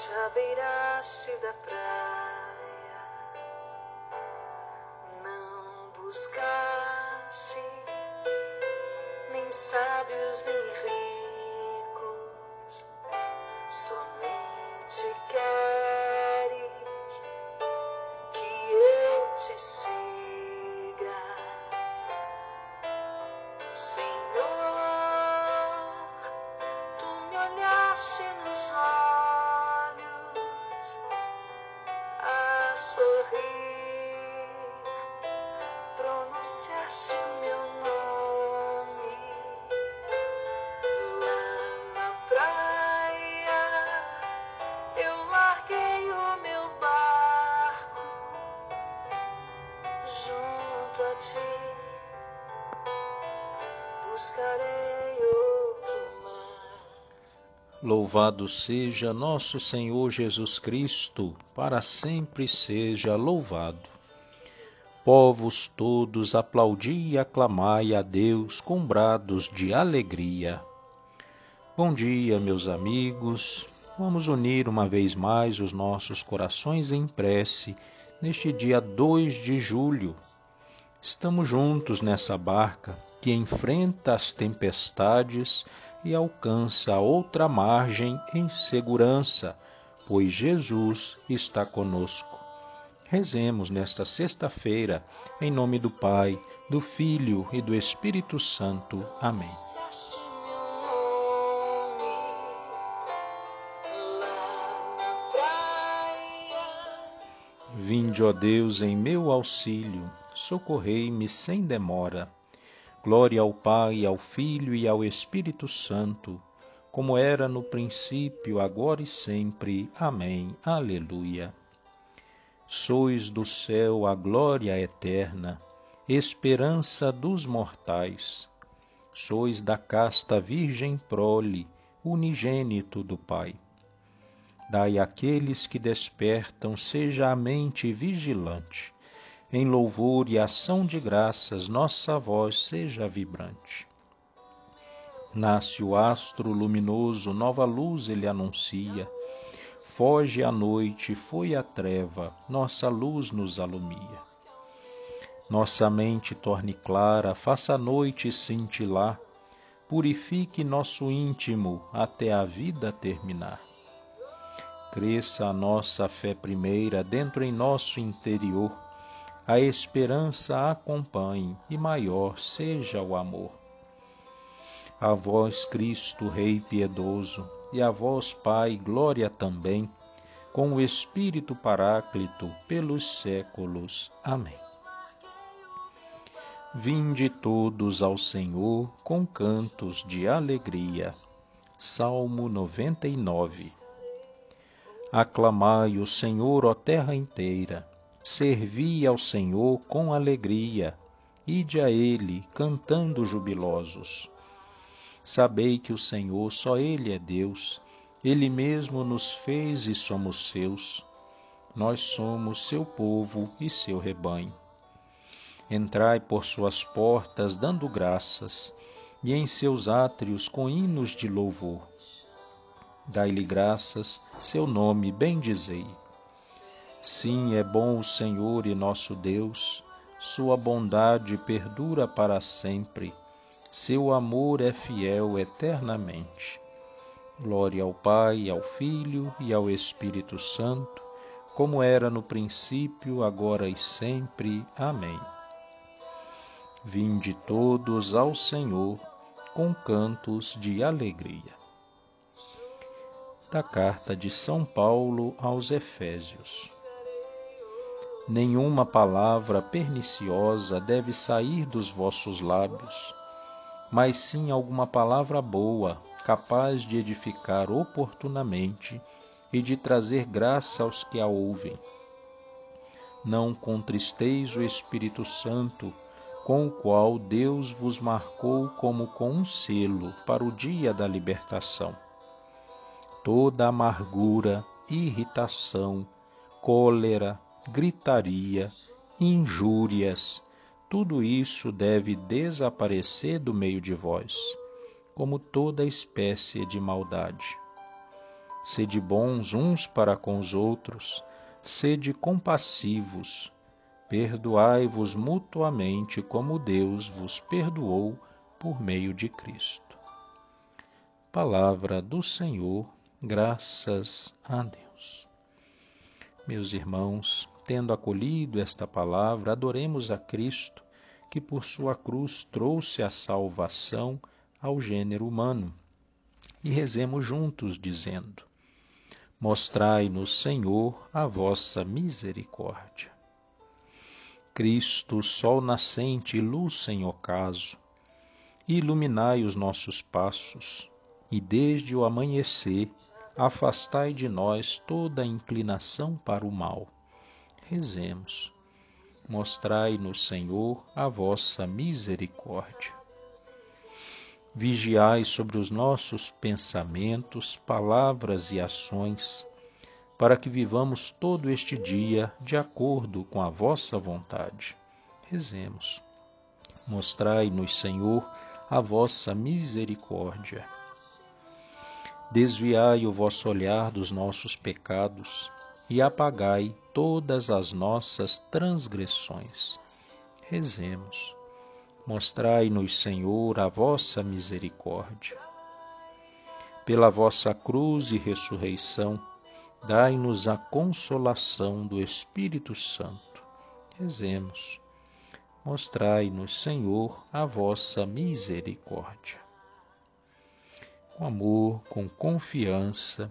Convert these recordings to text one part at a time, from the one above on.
te abeiraste da praia, não buscaste nem sábios nem ricos, somente queres o meu nome lá na praia. Eu larguei o meu barco junto a ti, buscarei outro mar. Louvado seja nosso Senhor Jesus Cristo, para sempre seja louvado. Povos todos, aplaudi e aclamai a Deus com brados de alegria. Bom dia, meus amigos. Vamos unir uma vez mais os nossos corações em prece neste dia 2 de julho. Estamos juntos nessa barca que enfrenta as tempestades e alcança outra margem em segurança, pois Jesus está conosco. Rezemos nesta sexta-feira, em nome do Pai, do Filho e do Espírito Santo. Amém. Vinde, ó Deus, em meu auxílio, socorrei-me sem demora. Glória ao Pai, ao Filho e ao Espírito Santo, como era no princípio, agora e sempre. Amém. Aleluia. Sois do céu a glória eterna, esperança dos mortais. Sois da casta virgem prole, unigênito do Pai. Dai àqueles que despertam, seja a mente vigilante. Em louvor e ação de graças, nossa voz seja vibrante. Nasce o astro luminoso, nova luz ele anuncia. Foge a noite, foi a treva, nossa luz nos alumia. Nossa mente torne clara, faça a noite cintilar, purifique nosso íntimo até a vida terminar. Cresça a nossa fé primeira dentro em nosso interior, a esperança acompanhe e maior seja o amor. A vós, Cristo, Rei piedoso, e a vós, Pai, glória também, com o Espírito Paráclito, pelos séculos. Amém. Vinde todos ao Senhor com cantos de alegria. Salmo 99 Aclamai o Senhor, ó terra inteira, servi ao Senhor com alegria, ide a Ele cantando jubilosos. Sabei que o Senhor só Ele é Deus, Ele mesmo nos fez e somos seus. Nós somos seu povo e seu rebanho. Entrai por suas portas dando graças, e em seus átrios com hinos de louvor. Dai-lhe graças, seu nome bendizei. Sim, é bom o Senhor e nosso Deus, sua bondade perdura para sempre, seu amor é fiel eternamente. Glória ao Pai, ao Filho e ao Espírito Santo, como era no princípio, agora e sempre. Amém. Vinde todos ao Senhor com cantos de alegria. Da carta de São Paulo aos Efésios. Nenhuma palavra perniciosa deve sair dos vossos lábios, mas sim alguma palavra boa, capaz de edificar oportunamente e de trazer graça aos que a ouvem. Não contristeis o Espírito Santo, com o qual Deus vos marcou como com um selo para o dia da libertação. Toda amargura, irritação, cólera, gritaria, injúrias, tudo isso deve desaparecer do meio de vós, como toda espécie de maldade. Sede bons uns para com os outros, sede compassivos, perdoai-vos mutuamente como Deus vos perdoou por meio de Cristo. Palavra do Senhor, graças a Deus. Meus irmãos, tendo acolhido esta palavra, adoremos a Cristo, que por sua cruz trouxe a salvação ao gênero humano. E rezemos juntos, dizendo: Mostrai-nos, Senhor, a vossa misericórdia. Cristo, sol nascente e luz sem ocaso, iluminai os nossos passos, e desde o amanhecer afastai de nós toda inclinação para o mal. Rezemos. Mostrai-nos, Senhor, a vossa misericórdia. Vigiai sobre os nossos pensamentos, palavras e ações, para que vivamos todo este dia de acordo com a vossa vontade. Rezemos. Mostrai-nos, Senhor, a vossa misericórdia. Desviai o vosso olhar dos nossos pecados e apagai todas as nossas transgressões. Rezemos. Mostrai-nos, Senhor, a vossa misericórdia. Pela vossa cruz e ressurreição, dai-nos a consolação do Espírito Santo. Rezemos. Mostrai-nos, Senhor, a vossa misericórdia. Com amor, com confiança,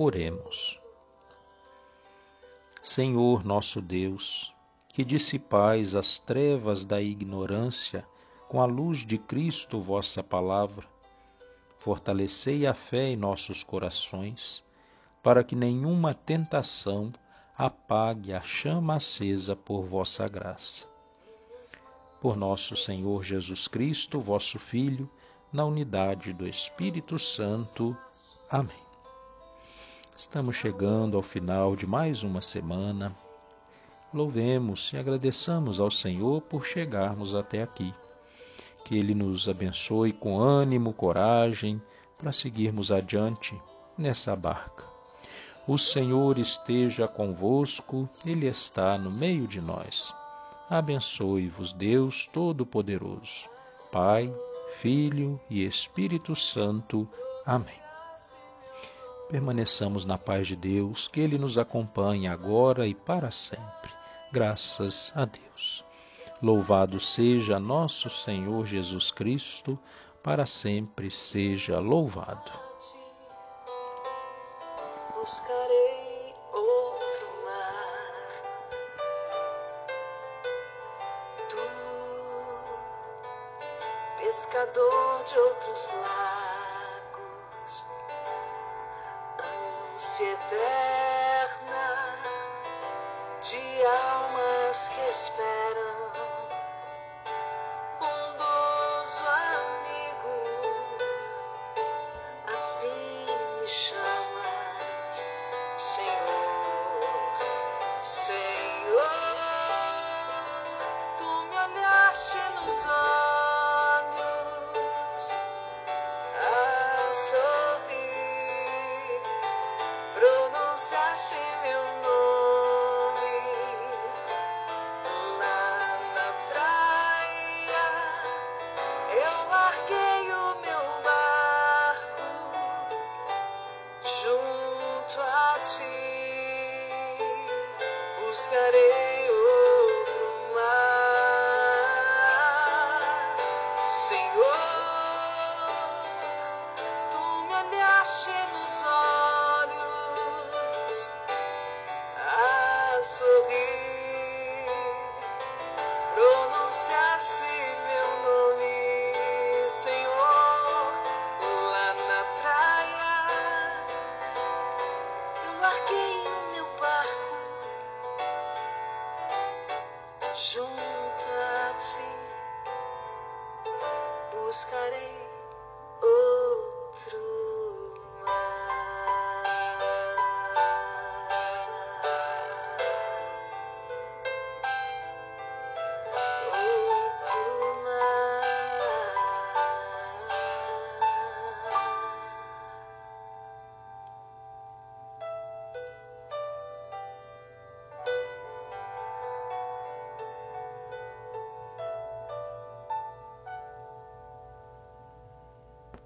Oremos. Senhor nosso Deus, que dissipais as trevas da ignorância, com a luz de Cristo, vossa palavra, fortalecei a fé em nossos corações, para que nenhuma tentação apague a chama acesa por vossa graça. Por nosso Senhor Jesus Cristo, vosso Filho, na unidade do Espírito Santo. Amém. Estamos chegando ao final de mais uma semana. Louvemos e agradeçamos ao Senhor por chegarmos até aqui que Ele nos abençoe com ânimo, coragem para seguirmos adiante nessa barca. O Senhor esteja convosco, Ele está no meio de nós. Abençoe-vos, Deus Todo-Poderoso, Pai, Filho e Espírito Santo. Amém. Permaneçamos na paz de Deus, que Ele nos acompanhe agora e para sempre. Graças a Deus. Louvado seja nosso Senhor Jesus Cristo, para sempre seja louvado. Buscarei outro mar. Tu, pescador de outros lagos, ânsia eterna de almas que esperam. Senhor, tu me olhaste nos olhos a sorrir, pronunciaste meu nome, Senhor, lá na praia. Eu larguei.